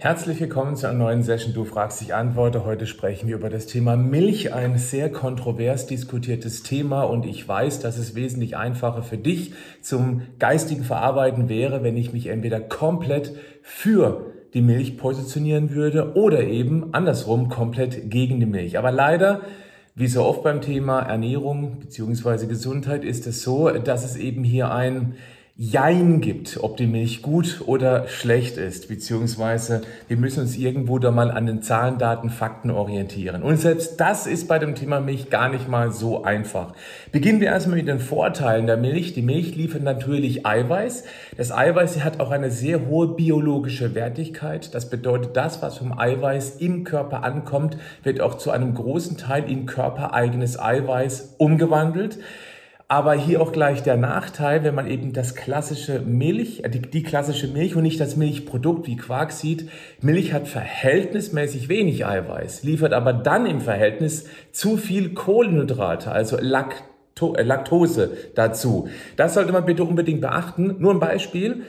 Herzlich willkommen zu einer neuen Session. Du fragst, ich antworte. Heute sprechen wir über das Thema Milch, ein sehr kontrovers diskutiertes Thema und ich weiß, dass es wesentlich einfacher für dich zum geistigen Verarbeiten wäre, wenn ich mich entweder komplett für die Milch positionieren würde oder eben andersrum komplett gegen die Milch. Aber leider wie so oft beim Thema Ernährung bzw. Gesundheit ist es so, dass es eben hier ein Jein gibt, ob die Milch gut oder schlecht ist, beziehungsweise wir müssen uns irgendwo da mal an den Zahlen, Daten, Fakten orientieren. Und selbst das ist bei dem Thema Milch gar nicht mal so einfach. Beginnen wir erstmal mit den Vorteilen der Milch. Die Milch liefert natürlich Eiweiß. Das Eiweiß hat auch eine sehr hohe biologische Wertigkeit. Das bedeutet, das, was vom Eiweiß im Körper ankommt, wird auch zu einem großen Teil in körpereigenes Eiweiß umgewandelt. Aber hier auch gleich der Nachteil, wenn man eben das klassische Milch, äh, die, die, klassische Milch und nicht das Milchprodukt wie Quark sieht. Milch hat verhältnismäßig wenig Eiweiß, liefert aber dann im Verhältnis zu viel Kohlenhydrate, also Lacto, äh, Laktose dazu. Das sollte man bitte unbedingt beachten. Nur ein Beispiel.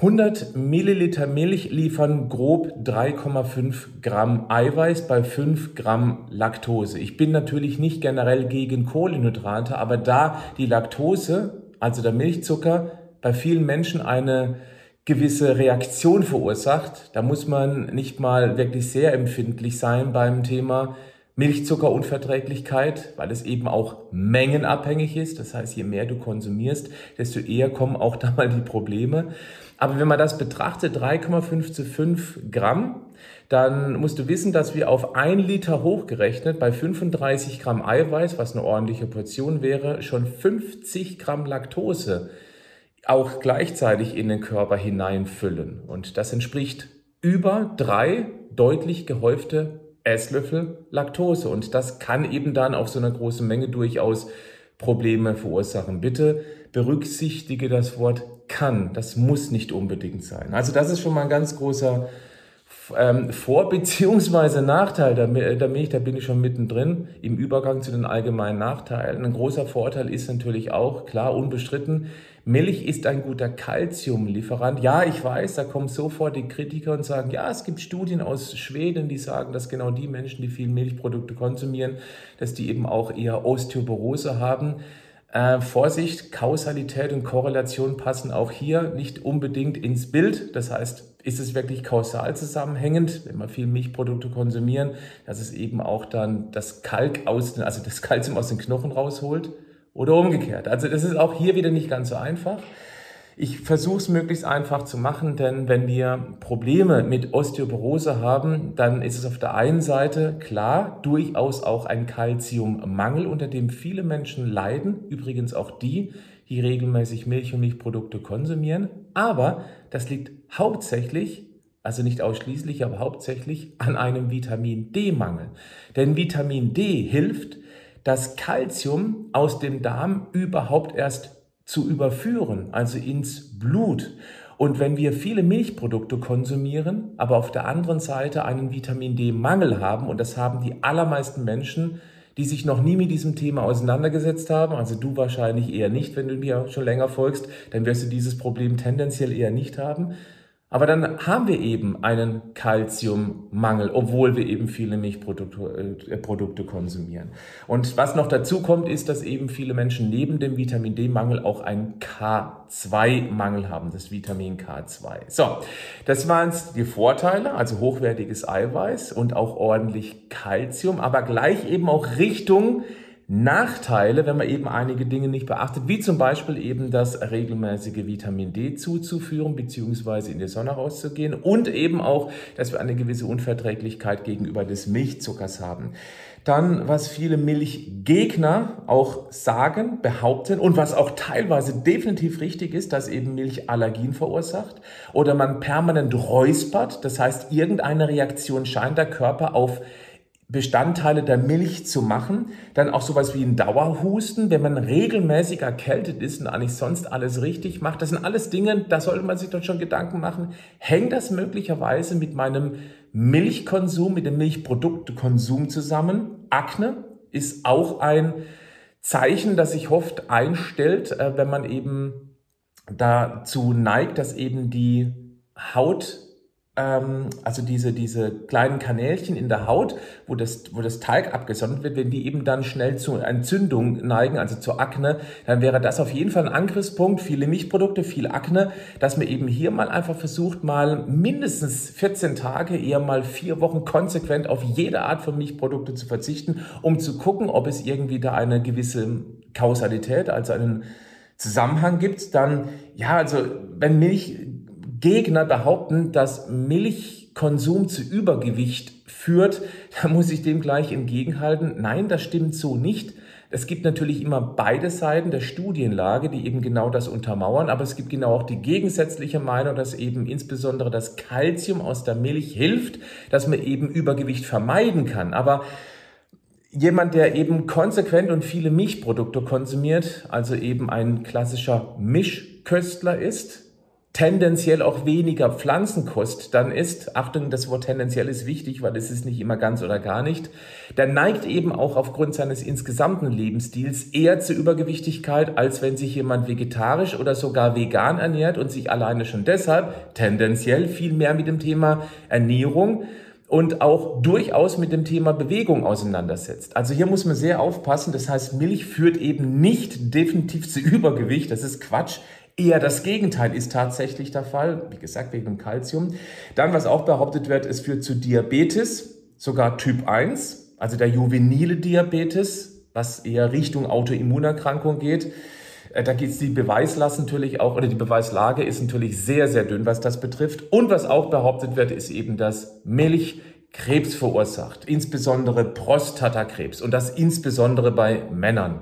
100 Milliliter Milch liefern grob 3,5 Gramm Eiweiß bei 5 Gramm Laktose. Ich bin natürlich nicht generell gegen Kohlenhydrate, aber da die Laktose, also der Milchzucker, bei vielen Menschen eine gewisse Reaktion verursacht, da muss man nicht mal wirklich sehr empfindlich sein beim Thema Milchzuckerunverträglichkeit, weil es eben auch mengenabhängig ist. Das heißt, je mehr du konsumierst, desto eher kommen auch da mal die Probleme. Aber wenn man das betrachtet, 3,5 zu 5 Gramm, dann musst du wissen, dass wir auf ein Liter hochgerechnet bei 35 Gramm Eiweiß, was eine ordentliche Portion wäre, schon 50 Gramm Laktose auch gleichzeitig in den Körper hineinfüllen. Und das entspricht über drei deutlich gehäufte Esslöffel Laktose. Und das kann eben dann auf so einer großen Menge durchaus Probleme verursachen. Bitte berücksichtige das Wort kann. Das muss nicht unbedingt sein. Also das ist schon mal ein ganz großer ähm, Vor- bzw. Nachteil der, der Milch, da bin ich schon mittendrin, im Übergang zu den allgemeinen Nachteilen. Ein großer Vorteil ist natürlich auch, klar, unbestritten, Milch ist ein guter Kalziumlieferant. Ja, ich weiß, da kommen sofort die Kritiker und sagen, ja, es gibt Studien aus Schweden, die sagen, dass genau die Menschen, die viel Milchprodukte konsumieren, dass die eben auch eher Osteoporose haben. Äh, Vorsicht, Kausalität und Korrelation passen auch hier nicht unbedingt ins Bild. Das heißt, ist es wirklich kausal zusammenhängend, wenn wir viel Milchprodukte konsumieren, dass es eben auch dann das Kalk aus, den, also das Kalzium aus den Knochen rausholt oder umgekehrt. Also das ist auch hier wieder nicht ganz so einfach. Ich versuche es möglichst einfach zu machen, denn wenn wir Probleme mit Osteoporose haben, dann ist es auf der einen Seite klar durchaus auch ein Kalziummangel, unter dem viele Menschen leiden, übrigens auch die, die regelmäßig Milch und Milchprodukte konsumieren. Aber das liegt hauptsächlich, also nicht ausschließlich, aber hauptsächlich an einem Vitamin D-Mangel. Denn Vitamin D hilft, das Kalzium aus dem Darm überhaupt erst zu überführen, also ins Blut. Und wenn wir viele Milchprodukte konsumieren, aber auf der anderen Seite einen Vitamin D-Mangel haben, und das haben die allermeisten Menschen, die sich noch nie mit diesem Thema auseinandergesetzt haben, also du wahrscheinlich eher nicht, wenn du mir schon länger folgst, dann wirst du dieses Problem tendenziell eher nicht haben, aber dann haben wir eben einen Kalziummangel, obwohl wir eben viele Milchprodukte äh, Produkte konsumieren. Und was noch dazu kommt, ist, dass eben viele Menschen neben dem Vitamin D-Mangel auch einen K2-Mangel haben, das Vitamin K2. So, das waren die Vorteile, also hochwertiges Eiweiß und auch ordentlich Kalzium, aber gleich eben auch Richtung Nachteile, wenn man eben einige Dinge nicht beachtet, wie zum Beispiel eben das regelmäßige Vitamin D zuzuführen beziehungsweise in die Sonne rauszugehen und eben auch, dass wir eine gewisse Unverträglichkeit gegenüber des Milchzuckers haben. Dann, was viele Milchgegner auch sagen, behaupten und was auch teilweise definitiv richtig ist, dass eben Milch Allergien verursacht oder man permanent räuspert, das heißt, irgendeine Reaktion scheint der Körper auf Bestandteile der Milch zu machen. Dann auch sowas wie ein Dauerhusten, wenn man regelmäßig erkältet ist und eigentlich sonst alles richtig macht. Das sind alles Dinge, da sollte man sich doch schon Gedanken machen. Hängt das möglicherweise mit meinem Milchkonsum, mit dem Milchproduktekonsum zusammen? Akne ist auch ein Zeichen, das sich oft einstellt, äh, wenn man eben dazu neigt, dass eben die Haut also diese, diese kleinen Kanälchen in der Haut, wo das, wo das Talg abgesondert wird, wenn die eben dann schnell zu Entzündung neigen, also zur Akne, dann wäre das auf jeden Fall ein Angriffspunkt. Viele Milchprodukte, viel Akne, dass man eben hier mal einfach versucht, mal mindestens 14 Tage, eher mal vier Wochen konsequent auf jede Art von Milchprodukte zu verzichten, um zu gucken, ob es irgendwie da eine gewisse Kausalität, also einen Zusammenhang gibt, dann, ja, also wenn Milch Gegner behaupten, dass Milchkonsum zu Übergewicht führt, dann muss ich dem gleich entgegenhalten. Nein, das stimmt so nicht. Es gibt natürlich immer beide Seiten der Studienlage, die eben genau das untermauern, aber es gibt genau auch die gegensätzliche Meinung, dass eben insbesondere das Kalzium aus der Milch hilft, dass man eben Übergewicht vermeiden kann. Aber jemand, der eben konsequent und viele Milchprodukte konsumiert, also eben ein klassischer Mischköstler ist, tendenziell auch weniger Pflanzenkost dann ist, Achtung, das Wort tendenziell ist wichtig, weil es ist nicht immer ganz oder gar nicht, der neigt eben auch aufgrund seines insgesamten Lebensstils eher zur Übergewichtigkeit, als wenn sich jemand vegetarisch oder sogar vegan ernährt und sich alleine schon deshalb tendenziell viel mehr mit dem Thema Ernährung und auch durchaus mit dem Thema Bewegung auseinandersetzt. Also hier muss man sehr aufpassen. Das heißt, Milch führt eben nicht definitiv zu Übergewicht. Das ist Quatsch. Eher das Gegenteil ist tatsächlich der Fall, wie gesagt, wegen dem Kalzium. Dann, was auch behauptet wird, es führt zu Diabetes, sogar Typ 1, also der juvenile Diabetes, was eher Richtung Autoimmunerkrankung geht. Äh, da geht es die Beweislast natürlich auch, oder die Beweislage ist natürlich sehr, sehr dünn, was das betrifft. Und was auch behauptet wird, ist eben, dass Milch Krebs verursacht, insbesondere Prostatakrebs und das insbesondere bei Männern.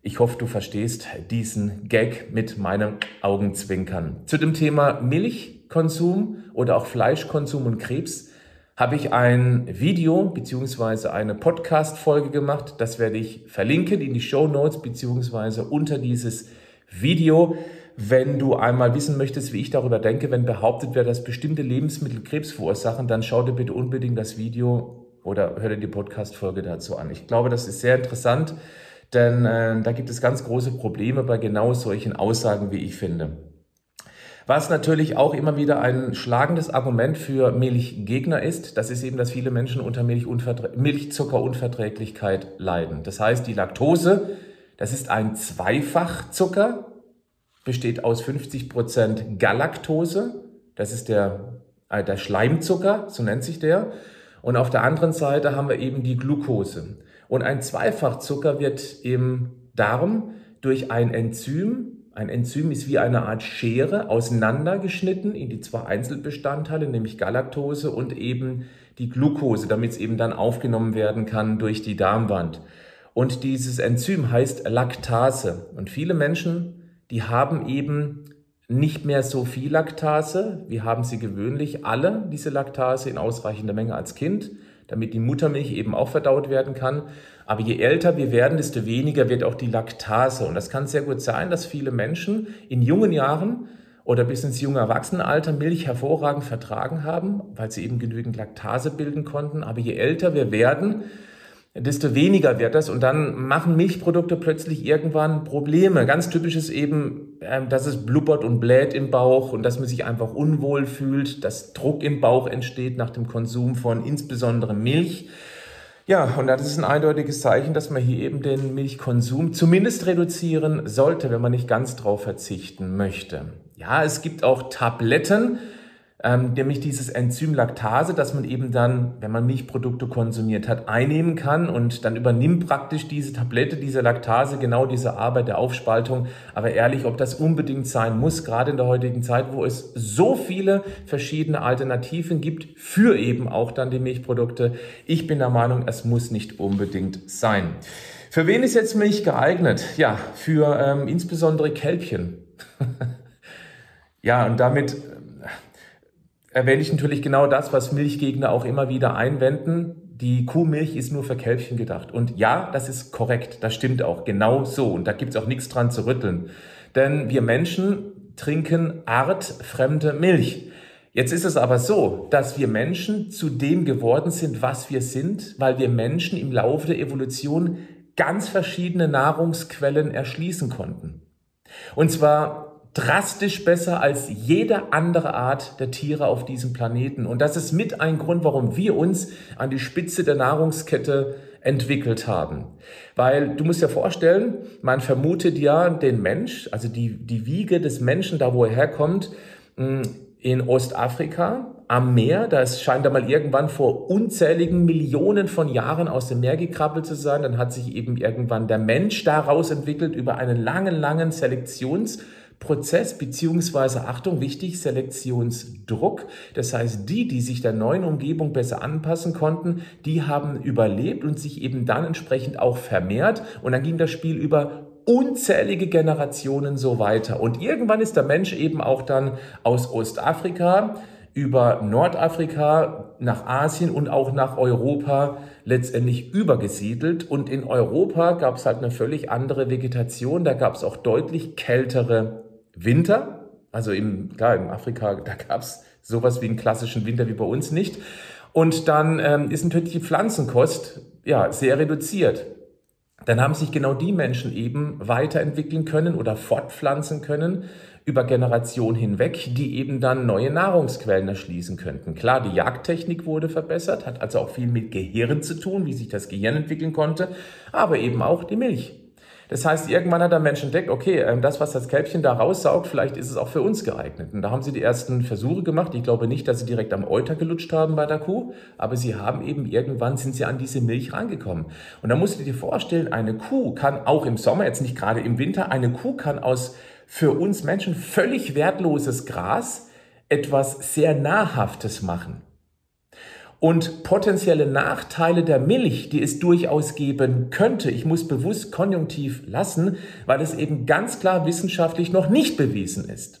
Ich hoffe, du verstehst diesen Gag mit meinem Augenzwinkern. Zu dem Thema Milchkonsum oder auch Fleischkonsum und Krebs habe ich ein Video beziehungsweise eine Podcast-Folge gemacht. Das werde ich verlinken in die Show Notes beziehungsweise unter dieses Video. Wenn du einmal wissen möchtest, wie ich darüber denke, wenn behauptet wird, dass bestimmte Lebensmittel Krebs verursachen, dann schau dir bitte unbedingt das Video oder hör dir die Podcast-Folge dazu an. Ich glaube, das ist sehr interessant. Denn äh, da gibt es ganz große Probleme bei genau solchen Aussagen, wie ich finde. Was natürlich auch immer wieder ein schlagendes Argument für Milchgegner ist, das ist eben, dass viele Menschen unter Milchzuckerunverträglichkeit leiden. Das heißt, die Laktose, das ist ein Zweifachzucker, besteht aus 50 Prozent Galaktose, das ist der, äh, der Schleimzucker, so nennt sich der. Und auf der anderen Seite haben wir eben die Glucose. Und ein Zweifachzucker wird im Darm durch ein Enzym, ein Enzym ist wie eine Art Schere, auseinandergeschnitten in die zwei Einzelbestandteile, nämlich Galaktose und eben die Glucose, damit es eben dann aufgenommen werden kann durch die Darmwand. Und dieses Enzym heißt Laktase. Und viele Menschen, die haben eben nicht mehr so viel Laktase. Wir haben sie gewöhnlich alle, diese Laktase, in ausreichender Menge als Kind damit die Muttermilch eben auch verdaut werden kann. Aber je älter wir werden, desto weniger wird auch die Laktase. Und das kann sehr gut sein, dass viele Menschen in jungen Jahren oder bis ins junge Erwachsenenalter Milch hervorragend vertragen haben, weil sie eben genügend Laktase bilden konnten. Aber je älter wir werden, desto weniger wird das und dann machen Milchprodukte plötzlich irgendwann Probleme. Ganz typisch ist eben, ähm, dass es blubbert und bläht im Bauch und dass man sich einfach unwohl fühlt, dass Druck im Bauch entsteht nach dem Konsum von insbesondere Milch. Ja, und das ist ein eindeutiges Zeichen, dass man hier eben den Milchkonsum zumindest reduzieren sollte, wenn man nicht ganz drauf verzichten möchte. Ja, es gibt auch Tabletten, ähm, nämlich dieses Enzym Laktase, das man eben dann, wenn man Milchprodukte konsumiert hat, einnehmen kann und dann übernimmt praktisch diese Tablette, diese Laktase genau diese Arbeit der Aufspaltung. Aber ehrlich, ob das unbedingt sein muss, gerade in der heutigen Zeit, wo es so viele verschiedene Alternativen gibt für eben auch dann die Milchprodukte. Ich bin der Meinung, es muss nicht unbedingt sein. Für wen ist jetzt Milch geeignet? Ja, für ähm, insbesondere Kälbchen. ja, und damit erwähne ich natürlich genau das, was Milchgegner auch immer wieder einwenden. die Kuhmilch ist nur für Kälbchen gedacht. Und ja, das ist korrekt, das stimmt auch, genau so. Und da gibt's auch nichts dran zu rütteln. Denn wir Menschen trinken artfremde Milch. Jetzt ist es aber so, dass wir Menschen zu dem geworden sind, was wir sind, weil wir Menschen im Laufe der Evolution ganz verschiedene Nahrungsquellen erschließen konnten. Und zwar drastisch besser als jede andere Art der Tiere auf diesem Planeten. Und das ist mit ein Grund, warum wir uns an die Spitze der Nahrungskette entwickelt haben. Weil du musst dir vorstellen, man vermutet ja den Mensch, also die, die Wiege des Menschen, da wo er herkommt, hm, in Ostafrika am Meer. Da scheint er mal irgendwann vor unzähligen Millionen von Jahren aus dem Meer gekrabbelt zu sein. Dann hat sich eben irgendwann der Mensch daraus entwickelt über einen langen, langen Selektions- Prozess beziehungsweise Achtung, wichtig, Selektionsdruck. Das heißt, die, die sich der neuen Umgebung besser anpassen konnten, die haben überlebt und sich eben dann entsprechend auch vermehrt. Und dann ging das Spiel über unzählige Generationen so weiter. Und irgendwann ist der Mensch eben auch dann aus Ostafrika über Nordafrika nach Asien und auch nach Europa letztendlich übergesiedelt. Und in Europa gab es halt eine völlig andere Vegetation. Da gab es auch deutlich kältere Winter. Also im, klar, in Afrika, da gab es sowas wie einen klassischen Winter wie bei uns nicht. Und dann ähm, ist natürlich die Pflanzenkost ja sehr reduziert. Dann haben sich genau die Menschen eben weiterentwickeln können oder fortpflanzen können über Generationen hinweg, die eben dann neue Nahrungsquellen erschließen könnten. Klar, die Jagdtechnik wurde verbessert, hat also auch viel mit Gehirn zu tun, wie sich das Gehirn entwickeln konnte, aber eben auch die Milch. Das heißt, irgendwann hat der Mensch entdeckt, okay, ähm, das, was das Kälbchen da raussaugt, vielleicht ist es auch für uns geeignet. Und da haben sie die ersten Versuche gemacht. Ich glaube nicht, dass sie direkt am Euter gelutscht haben bei der Kuh, aber sie haben eben irgendwann sind sie an diese Milch rangekommen. Und da musst du dir vorstellen, eine Kuh kann auch im Sommer, jetzt nicht gerade im Winter, eine Kuh kann aus für uns Menschen völlig wertloses Gras etwas sehr Nahrhaftes machen. Und potenzielle Nachteile der Milch, die es durchaus geben könnte, ich muss bewusst konjunktiv lassen, weil es eben ganz klar wissenschaftlich noch nicht bewiesen ist.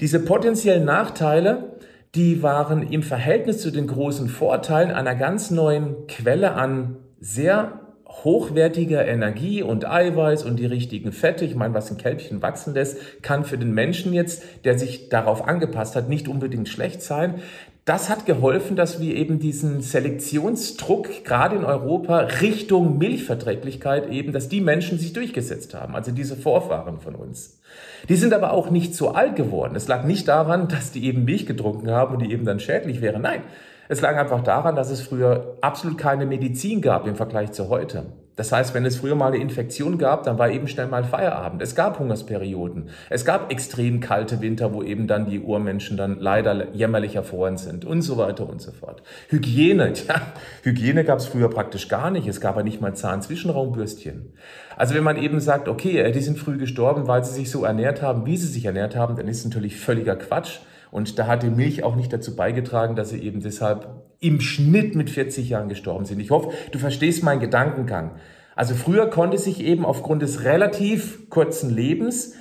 Diese potenziellen Nachteile, die waren im Verhältnis zu den großen Vorteilen einer ganz neuen Quelle an sehr hochwertiger Energie und Eiweiß und die richtigen Fette, ich meine, was ein Kälbchen wachsen lässt, kann für den Menschen jetzt, der sich darauf angepasst hat, nicht unbedingt schlecht sein das hat geholfen, dass wir eben diesen Selektionsdruck gerade in Europa Richtung Milchverträglichkeit eben, dass die Menschen sich durchgesetzt haben, also diese Vorfahren von uns. Die sind aber auch nicht so alt geworden. Es lag nicht daran, dass die eben Milch getrunken haben und die eben dann schädlich wären. Nein, es lag einfach daran, dass es früher absolut keine Medizin gab im Vergleich zu heute. Das heißt, wenn es früher mal eine Infektion gab, dann war eben schnell mal Feierabend. Es gab Hungersperioden. Es gab extrem kalte Winter, wo eben dann die Urmenschen dann leider jämmerlich erfroren sind und so weiter und so fort. Hygiene, tja, Hygiene gab es früher praktisch gar nicht. Es gab ja nicht mal Zahnzwischenraumbürstchen. Also wenn man eben sagt, okay, äh, die sind früh gestorben, weil sie sich so ernährt haben, wie sie sich ernährt haben, dann ist natürlich völliger Quatsch. Und da hat die Milch auch nicht dazu beigetragen, dass sie eben deshalb im Schnitt mit 40 Jahren gestorben sind. Ich hoffe, du verstehst meinen Gedankengang. Also früher konnte sich eben aufgrund des relativ kurzen Lebens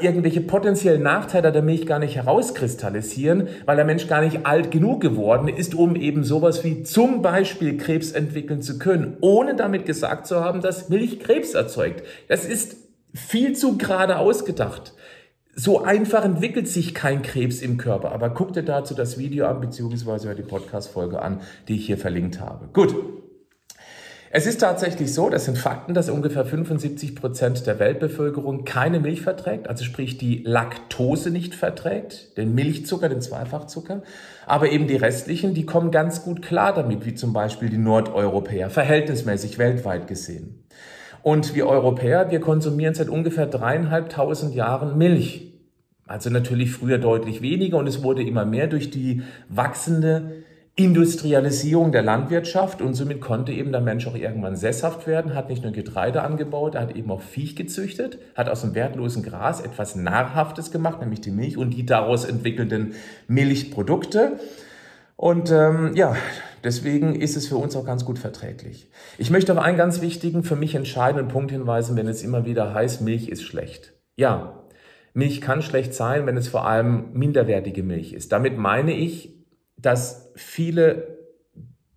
irgendwelche potenziellen Nachteile der Milch gar nicht herauskristallisieren, weil der Mensch gar nicht alt genug geworden ist, um eben sowas wie zum Beispiel Krebs entwickeln zu können, ohne damit gesagt zu haben, dass Milch Krebs erzeugt. Das ist viel zu gerade ausgedacht so einfach entwickelt sich kein Krebs im Körper. Aber guck dir dazu das Video an, beziehungsweise die Podcast-Folge an, die ich hier verlinkt habe. Gut. Es ist tatsächlich so, das sind Fakten, dass ungefähr 75 Prozent der Weltbevölkerung keine Milch verträgt, also sprich die Laktose nicht verträgt, den Milchzucker, den Zweifachzucker. Aber eben die restlichen, die kommen ganz gut klar damit, wie zum Beispiel die Nordeuropäer, verhältnismäßig weltweit gesehen. Und wir Europäer, wir konsumieren seit ungefähr dreieinhalbtausend Jahren Milch. Also natürlich früher deutlich weniger und es wurde immer mehr durch die wachsende Industrialisierung der Landwirtschaft und somit konnte eben der Mensch auch irgendwann sesshaft werden, hat nicht nur Getreide angebaut, er hat eben auch Viech gezüchtet, hat aus dem wertlosen Gras etwas Nahrhaftes gemacht, nämlich die Milch und die daraus entwickelnden Milchprodukte. Und ähm, ja, deswegen ist es für uns auch ganz gut verträglich. Ich möchte auf einen ganz wichtigen, für mich entscheidenden Punkt hinweisen, wenn es immer wieder heißt, Milch ist schlecht. Ja, Milch kann schlecht sein, wenn es vor allem minderwertige Milch ist. Damit meine ich, dass viele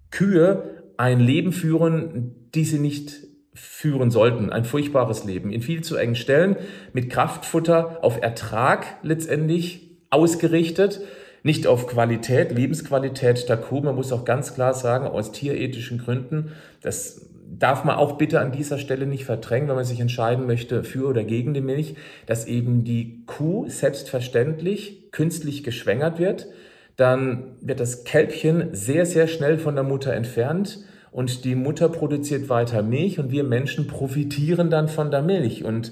Kühe ein Leben führen, die sie nicht führen sollten. Ein furchtbares Leben. In viel zu engen Stellen, mit Kraftfutter auf Ertrag letztendlich ausgerichtet, nicht auf Qualität, Lebensqualität der Kuh. Man muss auch ganz klar sagen, aus tierethischen Gründen, das darf man auch bitte an dieser Stelle nicht verdrängen, wenn man sich entscheiden möchte für oder gegen die Milch, dass eben die Kuh selbstverständlich künstlich geschwängert wird. Dann wird das Kälbchen sehr, sehr schnell von der Mutter entfernt und die Mutter produziert weiter Milch und wir Menschen profitieren dann von der Milch. Und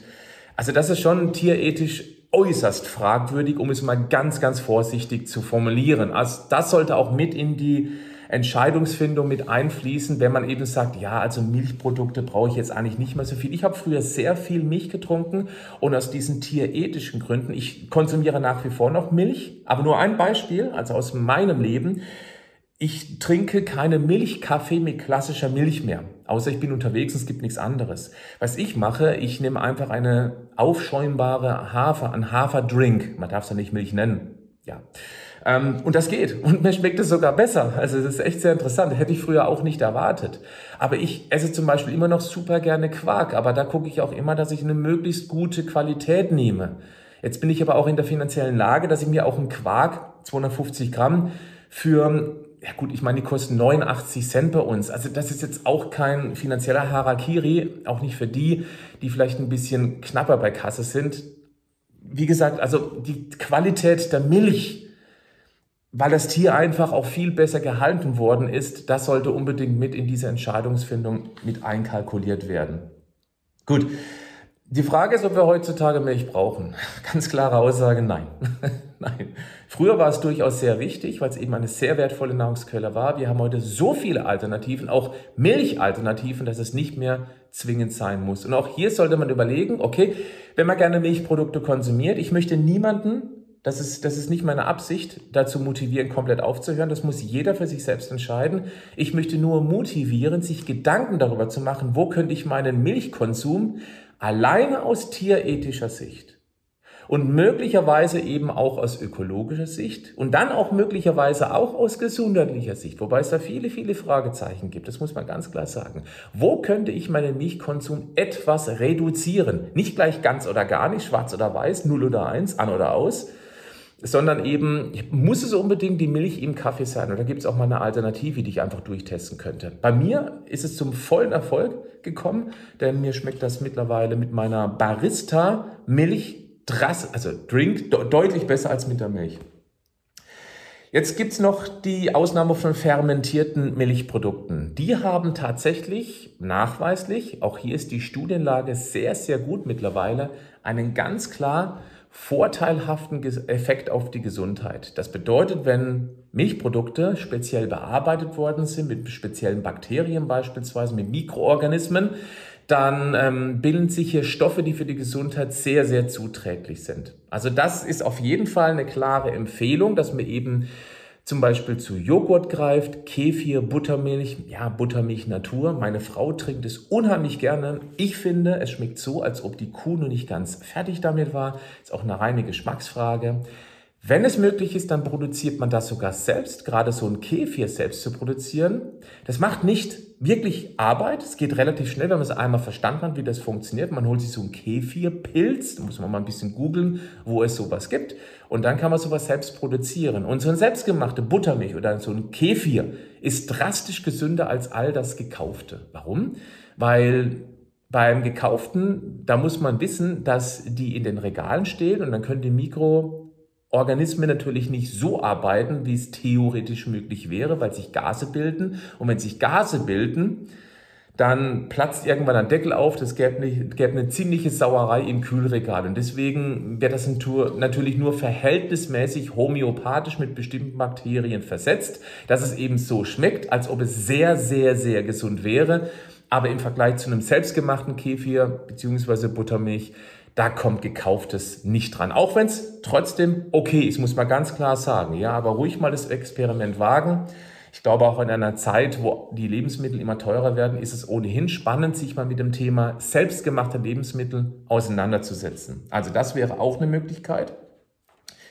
also das ist schon tierethisch äußerst fragwürdig, um es mal ganz, ganz vorsichtig zu formulieren. Also das sollte auch mit in die Entscheidungsfindung mit einfließen, wenn man eben sagt, ja, also Milchprodukte brauche ich jetzt eigentlich nicht mehr so viel. Ich habe früher sehr viel Milch getrunken und aus diesen tierethischen Gründen, ich konsumiere nach wie vor noch Milch, aber nur ein Beispiel, also aus meinem Leben. Ich trinke keine Milchkaffee mit klassischer Milch mehr. Außer ich bin unterwegs und es gibt nichts anderes. Was ich mache, ich nehme einfach eine aufschäumbare Hafer, ein Haferdrink. Man darf es ja nicht Milch nennen. Ja. Ähm, und das geht. Und mir schmeckt es sogar besser. Also das ist echt sehr interessant. Hätte ich früher auch nicht erwartet. Aber ich esse zum Beispiel immer noch super gerne Quark. Aber da gucke ich auch immer, dass ich eine möglichst gute Qualität nehme. Jetzt bin ich aber auch in der finanziellen Lage, dass ich mir auch einen Quark, 250 Gramm, für, ja gut, ich meine, die kosten 89 Cent bei uns. Also das ist jetzt auch kein finanzieller Harakiri, auch nicht für die, die vielleicht ein bisschen knapper bei Kasse sind. Wie gesagt, also die Qualität der Milch, weil das Tier einfach auch viel besser gehalten worden ist, das sollte unbedingt mit in diese Entscheidungsfindung mit einkalkuliert werden. Gut. Die Frage ist, ob wir heutzutage Milch brauchen. Ganz klare Aussage, nein. nein. Früher war es durchaus sehr wichtig, weil es eben eine sehr wertvolle Nahrungsquelle war. Wir haben heute so viele Alternativen, auch Milchalternativen, dass es nicht mehr zwingend sein muss. Und auch hier sollte man überlegen, okay, wenn man gerne Milchprodukte konsumiert, ich möchte niemanden das ist, das ist nicht meine Absicht, dazu motivieren, komplett aufzuhören. Das muss jeder für sich selbst entscheiden. Ich möchte nur motivieren, sich Gedanken darüber zu machen, wo könnte ich meinen Milchkonsum alleine aus tierethischer Sicht und möglicherweise eben auch aus ökologischer Sicht und dann auch möglicherweise auch aus gesundheitlicher Sicht, wobei es da viele, viele Fragezeichen gibt, das muss man ganz klar sagen. Wo könnte ich meinen Milchkonsum etwas reduzieren? Nicht gleich ganz oder gar nicht, schwarz oder weiß, null oder eins, an oder aus, sondern eben, muss es unbedingt die Milch im Kaffee sein oder gibt es auch mal eine Alternative, die ich einfach durchtesten könnte? Bei mir ist es zum vollen Erfolg gekommen, denn mir schmeckt das mittlerweile mit meiner Barista Milch, also Drink, deutlich besser als mit der Milch. Jetzt gibt's noch die Ausnahme von fermentierten Milchprodukten. Die haben tatsächlich nachweislich, auch hier ist die Studienlage sehr, sehr gut mittlerweile, einen ganz klar vorteilhaften Effekt auf die Gesundheit. Das bedeutet, wenn Milchprodukte speziell bearbeitet worden sind, mit speziellen Bakterien beispielsweise, mit Mikroorganismen, dann ähm, bilden sich hier Stoffe, die für die Gesundheit sehr, sehr zuträglich sind. Also das ist auf jeden Fall eine klare Empfehlung, dass man eben zum Beispiel zu Joghurt greift, Kefir, Buttermilch, ja, Buttermilch Natur. Meine Frau trinkt es unheimlich gerne. Ich finde, es schmeckt so, als ob die Kuh noch nicht ganz fertig damit war. Ist auch eine reine Geschmacksfrage. Wenn es möglich ist, dann produziert man das sogar selbst, gerade so ein Kefir selbst zu produzieren. Das macht nicht wirklich Arbeit. Es geht relativ schnell, wenn man es einmal verstanden hat, wie das funktioniert. Man holt sich so einen Kefirpilz, da muss man mal ein bisschen googeln, wo es sowas gibt. Und dann kann man sowas selbst produzieren. Und so ein selbstgemachte Buttermilch oder so ein Kefir ist drastisch gesünder als all das Gekaufte. Warum? Weil beim Gekauften, da muss man wissen, dass die in den Regalen stehen und dann können die Mikro Organismen natürlich nicht so arbeiten, wie es theoretisch möglich wäre, weil sich Gase bilden. Und wenn sich Gase bilden, dann platzt irgendwann ein Deckel auf. Das gäbe eine, gäbe eine ziemliche Sauerei im Kühlregal. Und deswegen wird das natürlich nur verhältnismäßig homöopathisch mit bestimmten Bakterien versetzt, dass es eben so schmeckt, als ob es sehr, sehr, sehr gesund wäre. Aber im Vergleich zu einem selbstgemachten Kefir bzw. Buttermilch da kommt gekauftes nicht dran. Auch wenn es trotzdem okay ist, muss man ganz klar sagen. Ja, aber ruhig mal das Experiment wagen. Ich glaube auch in einer Zeit, wo die Lebensmittel immer teurer werden, ist es ohnehin spannend, sich mal mit dem Thema selbstgemachte Lebensmittel auseinanderzusetzen. Also das wäre auch eine Möglichkeit.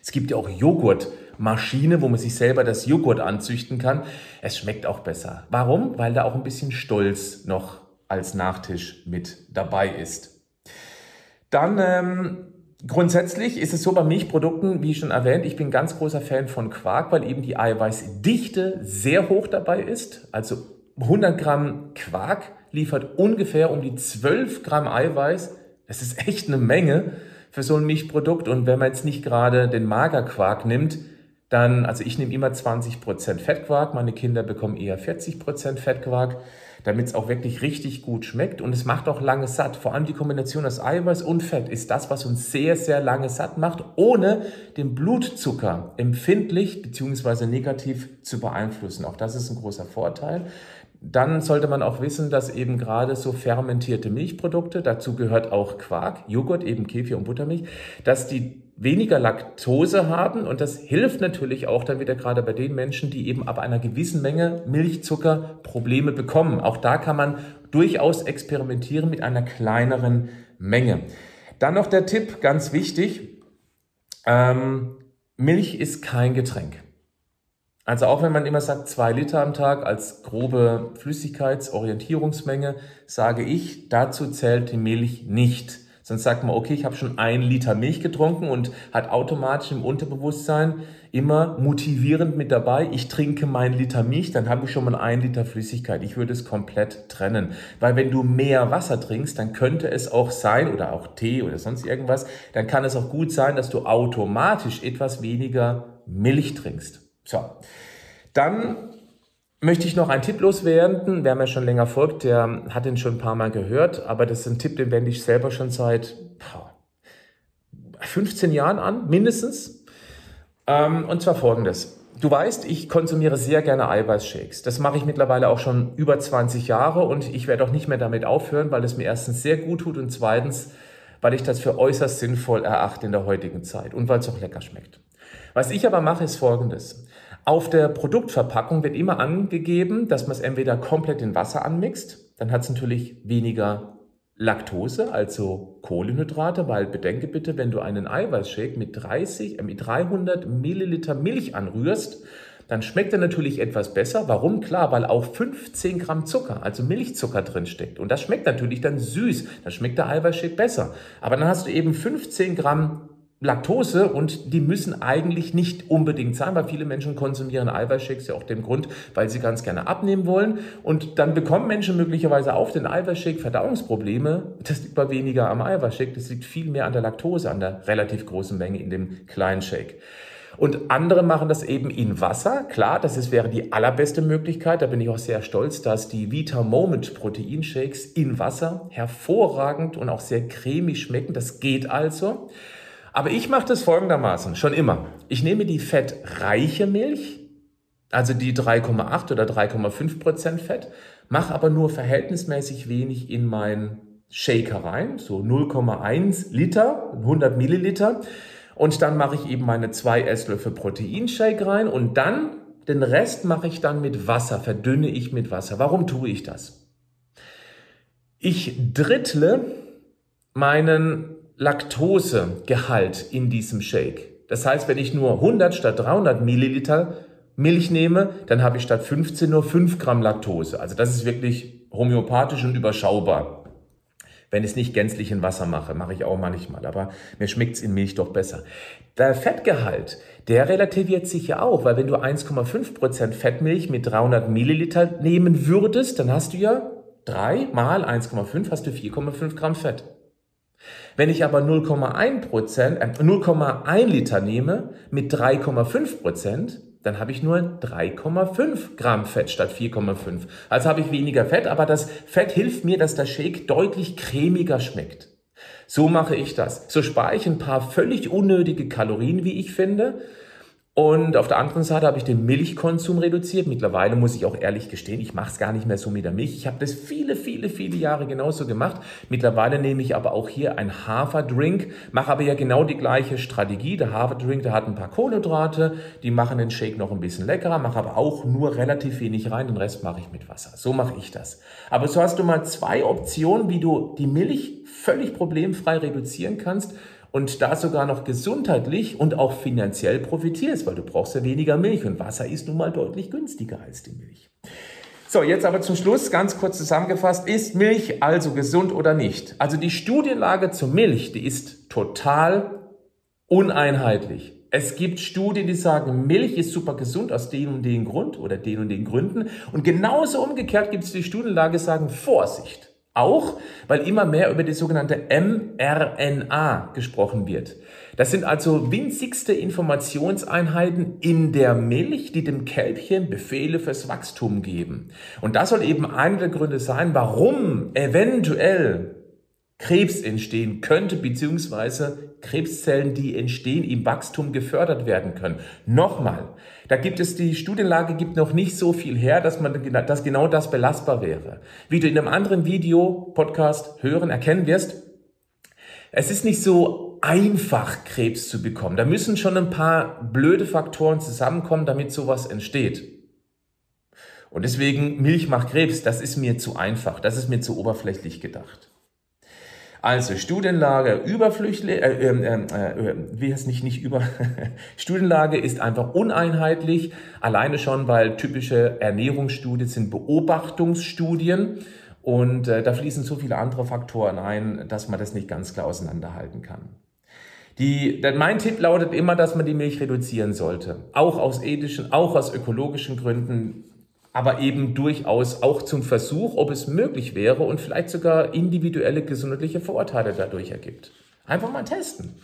Es gibt ja auch Joghurtmaschine, wo man sich selber das Joghurt anzüchten kann. Es schmeckt auch besser. Warum? Weil da auch ein bisschen Stolz noch als Nachtisch mit dabei ist. Dann ähm, grundsätzlich ist es so bei Milchprodukten, wie schon erwähnt, ich bin ganz großer Fan von Quark, weil eben die Eiweißdichte sehr hoch dabei ist. Also 100 Gramm Quark liefert ungefähr um die 12 Gramm Eiweiß. Das ist echt eine Menge für so ein Milchprodukt. Und wenn man jetzt nicht gerade den Magerquark nimmt, dann, also ich nehme immer 20% Fettquark, meine Kinder bekommen eher 40% Fettquark damit es auch wirklich richtig gut schmeckt. Und es macht auch lange satt. Vor allem die Kombination aus Eiweiß und Fett ist das, was uns sehr, sehr lange satt macht, ohne den Blutzucker empfindlich bzw. negativ zu beeinflussen. Auch das ist ein großer Vorteil. Dann sollte man auch wissen, dass eben gerade so fermentierte Milchprodukte, dazu gehört auch Quark, Joghurt, eben Kefir und Buttermilch, dass die weniger Laktose haben und das hilft natürlich auch dann wieder gerade bei den Menschen, die eben ab einer gewissen Menge Milchzucker Probleme bekommen. Auch da kann man durchaus experimentieren mit einer kleineren Menge. Dann noch der Tipp, ganz wichtig, ähm, Milch ist kein Getränk. Also auch wenn man immer sagt, zwei Liter am Tag als grobe Flüssigkeitsorientierungsmenge, sage ich, dazu zählt die Milch nicht. Sonst sagt man, okay, ich habe schon einen Liter Milch getrunken und hat automatisch im Unterbewusstsein immer motivierend mit dabei, ich trinke meinen Liter Milch, dann habe ich schon mal einen Liter Flüssigkeit. Ich würde es komplett trennen. Weil wenn du mehr Wasser trinkst, dann könnte es auch sein, oder auch Tee oder sonst irgendwas, dann kann es auch gut sein, dass du automatisch etwas weniger Milch trinkst. So. Dann möchte ich noch einen Tipp loswerden. Wer mir schon länger folgt, der hat den schon ein paar Mal gehört, aber das ist ein Tipp, den wende ich selber schon seit 15 Jahren an, mindestens. Ähm, und zwar folgendes. Du weißt, ich konsumiere sehr gerne Eiweißshakes. Das mache ich mittlerweile auch schon über 20 Jahre und ich werde auch nicht mehr damit aufhören, weil es mir erstens sehr gut tut und zweitens, weil ich das für äußerst sinnvoll erachte in der heutigen Zeit und weil es auch lecker schmeckt. Was ich aber mache, ist folgendes. Auf der Produktverpackung wird immer angegeben, dass man es entweder komplett in Wasser anmixt, dann hat es natürlich weniger Laktose, also Kohlenhydrate, weil bedenke bitte, wenn du einen Eiweißshake mit 30, äh, mit 300 Milliliter Milch anrührst, dann schmeckt er natürlich etwas besser. Warum? Klar, weil auch 15 Gramm Zucker, also Milchzucker drin steckt. Und das schmeckt natürlich dann süß. Dann schmeckt der Eiweißshake besser. Aber dann hast du eben 15 Gramm Laktose und die müssen eigentlich nicht unbedingt sein, weil viele Menschen konsumieren Eiweißshakes ja auch dem Grund, weil sie ganz gerne abnehmen wollen. Und dann bekommen Menschen möglicherweise auf den Eiweißshake Verdauungsprobleme. Das liegt aber weniger am Eiweißshake, das liegt viel mehr an der Laktose, an der relativ großen Menge in dem kleinen Shake. Und andere machen das eben in Wasser. Klar, das ist, wäre die allerbeste Möglichkeit. Da bin ich auch sehr stolz, dass die Vita Moment Proteinshakes in Wasser hervorragend und auch sehr cremig schmecken. Das geht also. Aber ich mache das folgendermaßen, schon immer. Ich nehme die fettreiche Milch, also die 3,8 oder 3,5 Prozent Fett, mache aber nur verhältnismäßig wenig in meinen Shaker rein, so 0,1 Liter, 100 Milliliter. Und dann mache ich eben meine zwei Esslöffel Proteinshake rein und dann den Rest mache ich dann mit Wasser, verdünne ich mit Wasser. Warum tue ich das? Ich drittle meinen Laktosegehalt in diesem Shake. Das heißt, wenn ich nur 100 statt 300 Milliliter Milch nehme, dann habe ich statt 15 nur 5 Gramm Laktose. Also das ist wirklich homöopathisch und überschaubar. Wenn ich es nicht gänzlich in Wasser mache, mache ich auch manchmal, aber mir schmeckt es in Milch doch besser. Der Fettgehalt, der relativiert sich ja auch, weil wenn du 1,5% Fettmilch mit 300 Milliliter nehmen würdest, dann hast du ja 3 mal 1,5 hast du 4,5 Gramm Fett. Wenn ich aber 0,1 Prozent, äh, 0,1 Liter nehme mit 3,5 Prozent, dann habe ich nur 3,5 Gramm Fett statt 4,5. Also habe ich weniger Fett, aber das Fett hilft mir, dass der Shake deutlich cremiger schmeckt. So mache ich das. So spare ich ein paar völlig unnötige Kalorien, wie ich finde, und auf der anderen Seite habe ich den Milchkonsum reduziert. Mittlerweile muss ich auch ehrlich gestehen, ich mache es gar nicht mehr so mit der Milch. Ich habe das viele, viele, viele Jahre genauso gemacht. Mittlerweile nehme ich aber auch hier ein Haferdrink, mache aber ja genau die gleiche Strategie. Der Haferdrink, der hat ein paar Kohlenhydrate, die machen den Shake noch ein bisschen leckerer, mache aber auch nur relativ wenig rein, den Rest mache ich mit Wasser. So mache ich das. Aber so hast du mal zwei Optionen, wie du die Milch völlig problemfrei reduzieren kannst und da sogar noch gesundheitlich und auch finanziell profitierst, weil du brauchst ja weniger Milch und Wasser ist nun mal deutlich günstiger als die Milch. So, jetzt aber zum Schluss ganz kurz zusammengefasst, ist Milch also gesund oder nicht? Also die Studienlage zur Milch, die ist total uneinheitlich. Es gibt Studien, die sagen, Milch ist super gesund aus dem und dem Grund oder den und den Gründen. Und genauso umgekehrt gibt es die Studienlage, die sagen, Vorsicht. Auch, weil immer mehr über die sogenannte mRNA gesprochen wird. Das sind also winzigste Informationseinheiten in der Milch, die dem Kälbchen Befehle fürs Wachstum geben. Und das soll eben einer der Gründe sein, warum eventuell Krebs entstehen könnte, beziehungsweise Krebszellen, die entstehen, im Wachstum gefördert werden können. Nochmal, da gibt es die Studienlage gibt noch nicht so viel her, dass man, dass genau das belastbar wäre. Wie du in einem anderen Video, Podcast hören, erkennen wirst, es ist nicht so einfach, Krebs zu bekommen. Da müssen schon ein paar blöde Faktoren zusammenkommen, damit sowas entsteht. Und deswegen Milch macht Krebs, das ist mir zu einfach, das ist mir zu oberflächlich gedacht. Also Studienlage Überflüchtling, äh, ähm, ähm, äh, äh, wie heißt nicht nicht über Studienlage ist einfach uneinheitlich, alleine schon, weil typische Ernährungsstudien sind Beobachtungsstudien und äh, da fließen so viele andere Faktoren ein, dass man das nicht ganz klar auseinanderhalten kann. Die, mein Tipp lautet immer, dass man die Milch reduzieren sollte. Auch aus ethischen, auch aus ökologischen Gründen aber eben durchaus auch zum Versuch, ob es möglich wäre und vielleicht sogar individuelle gesundheitliche Vorurteile dadurch ergibt. Einfach mal testen.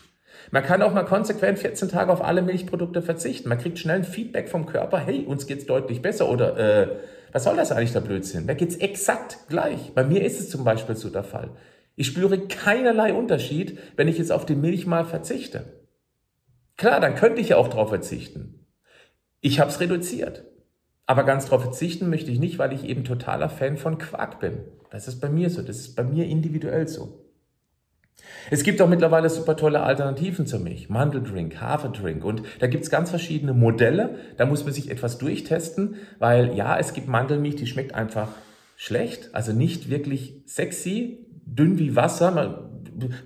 Man kann auch mal konsequent 14 Tage auf alle Milchprodukte verzichten. Man kriegt schnell ein Feedback vom Körper, hey, uns geht's deutlich besser oder äh, was soll das eigentlich der Blödsinn? Da geht's exakt gleich. Bei mir ist es zum Beispiel so der Fall. Ich spüre keinerlei Unterschied, wenn ich jetzt auf die Milch mal verzichte. Klar, dann könnte ich ja auch darauf verzichten. Ich habe es reduziert. Aber ganz darauf verzichten möchte ich nicht, weil ich eben totaler Fan von Quark bin. Das ist bei mir so, das ist bei mir individuell so. Es gibt auch mittlerweile super tolle Alternativen zur Milch. Mandeldrink, Haferdrink und da gibt's ganz verschiedene Modelle. Da muss man sich etwas durchtesten, weil ja, es gibt Mandelmilch, die schmeckt einfach schlecht, also nicht wirklich sexy, dünn wie Wasser. Man,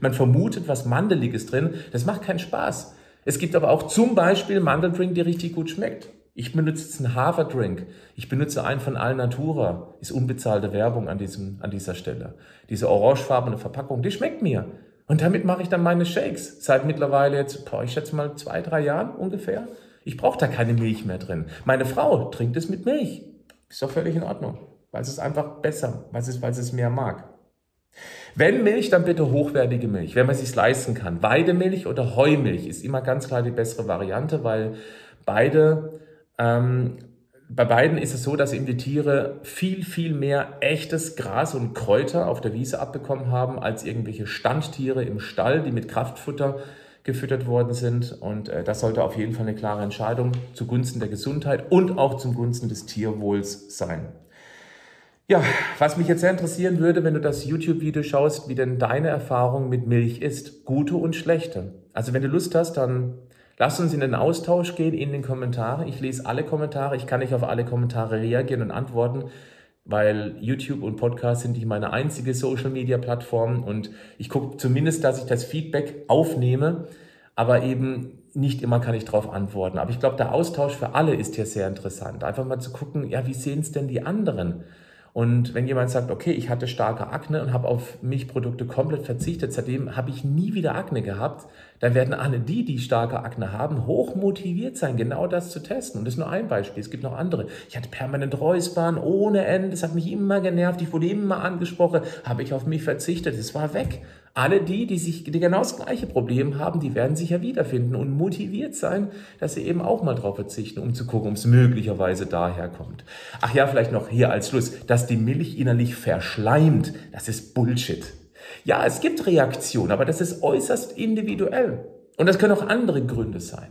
man vermutet was Mandeliges drin. Das macht keinen Spaß. Es gibt aber auch zum Beispiel Mandeldrink, die richtig gut schmeckt. Ich benutze jetzt einen Haverdrink. Ich benutze einen von Alnatura. Ist unbezahlte Werbung an, diesem, an dieser Stelle. Diese orangefarbene Verpackung, die schmeckt mir. Und damit mache ich dann meine Shakes. Seit mittlerweile jetzt, boah, ich schätze mal zwei, drei Jahren ungefähr. Ich brauche da keine Milch mehr drin. Meine Frau trinkt es mit Milch. Ist doch völlig in Ordnung. Weil es ist einfach besser, weil es, weil es mehr mag. Wenn Milch, dann bitte hochwertige Milch, wenn man es sich leisten kann. Weidemilch oder Heumilch ist immer ganz klar die bessere Variante, weil beide ähm, bei beiden ist es so, dass eben die Tiere viel, viel mehr echtes Gras und Kräuter auf der Wiese abbekommen haben, als irgendwelche Standtiere im Stall, die mit Kraftfutter gefüttert worden sind. Und äh, das sollte auf jeden Fall eine klare Entscheidung zugunsten der Gesundheit und auch zugunsten des Tierwohls sein. Ja, was mich jetzt sehr interessieren würde, wenn du das YouTube-Video schaust, wie denn deine Erfahrung mit Milch ist, gute und schlechte. Also wenn du Lust hast, dann Lasst uns in den Austausch gehen in den Kommentaren. Ich lese alle Kommentare. Ich kann nicht auf alle Kommentare reagieren und antworten, weil YouTube und Podcast sind nicht meine einzige Social-Media-Plattform und ich gucke zumindest, dass ich das Feedback aufnehme, aber eben nicht immer kann ich darauf antworten. Aber ich glaube, der Austausch für alle ist hier sehr interessant. Einfach mal zu gucken, ja, wie sehen es denn die anderen? Und wenn jemand sagt, okay, ich hatte starke Akne und habe auf Milchprodukte komplett verzichtet, seitdem habe ich nie wieder Akne gehabt, dann werden alle die, die starke Akne haben, hoch motiviert sein, genau das zu testen. Und das ist nur ein Beispiel. Es gibt noch andere. Ich hatte permanent Räuspern ohne Ende. Das hat mich immer genervt. Ich wurde immer angesprochen. Habe ich auf mich verzichtet. Es war weg. Alle die, die sich, die genau das gleiche Problem haben, die werden sich ja wiederfinden und motiviert sein, dass sie eben auch mal drauf verzichten, um zu gucken, ob es möglicherweise daherkommt. Ach ja, vielleicht noch hier als Schluss, dass die Milch innerlich verschleimt. Das ist Bullshit. Ja, es gibt Reaktionen, aber das ist äußerst individuell. Und das können auch andere Gründe sein.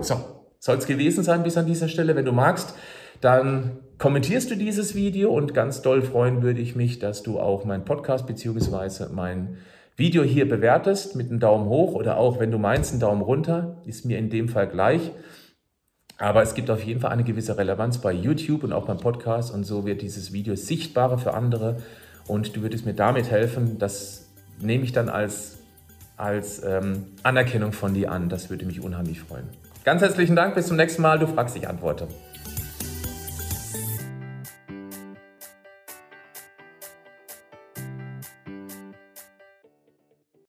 So, soll es gewesen sein bis an dieser Stelle. Wenn du magst, dann kommentierst du dieses Video und ganz doll freuen würde ich mich, dass du auch meinen Podcast beziehungsweise mein Video hier bewertest mit einem Daumen hoch oder auch, wenn du meinst, einen Daumen runter, ist mir in dem Fall gleich. Aber es gibt auf jeden Fall eine gewisse Relevanz bei YouTube und auch beim Podcast und so wird dieses Video sichtbarer für andere und du würdest mir damit helfen, das nehme ich dann als als ähm, Anerkennung von dir an. Das würde mich unheimlich freuen. Ganz herzlichen Dank, bis zum nächsten Mal. Du fragst, ich antworte.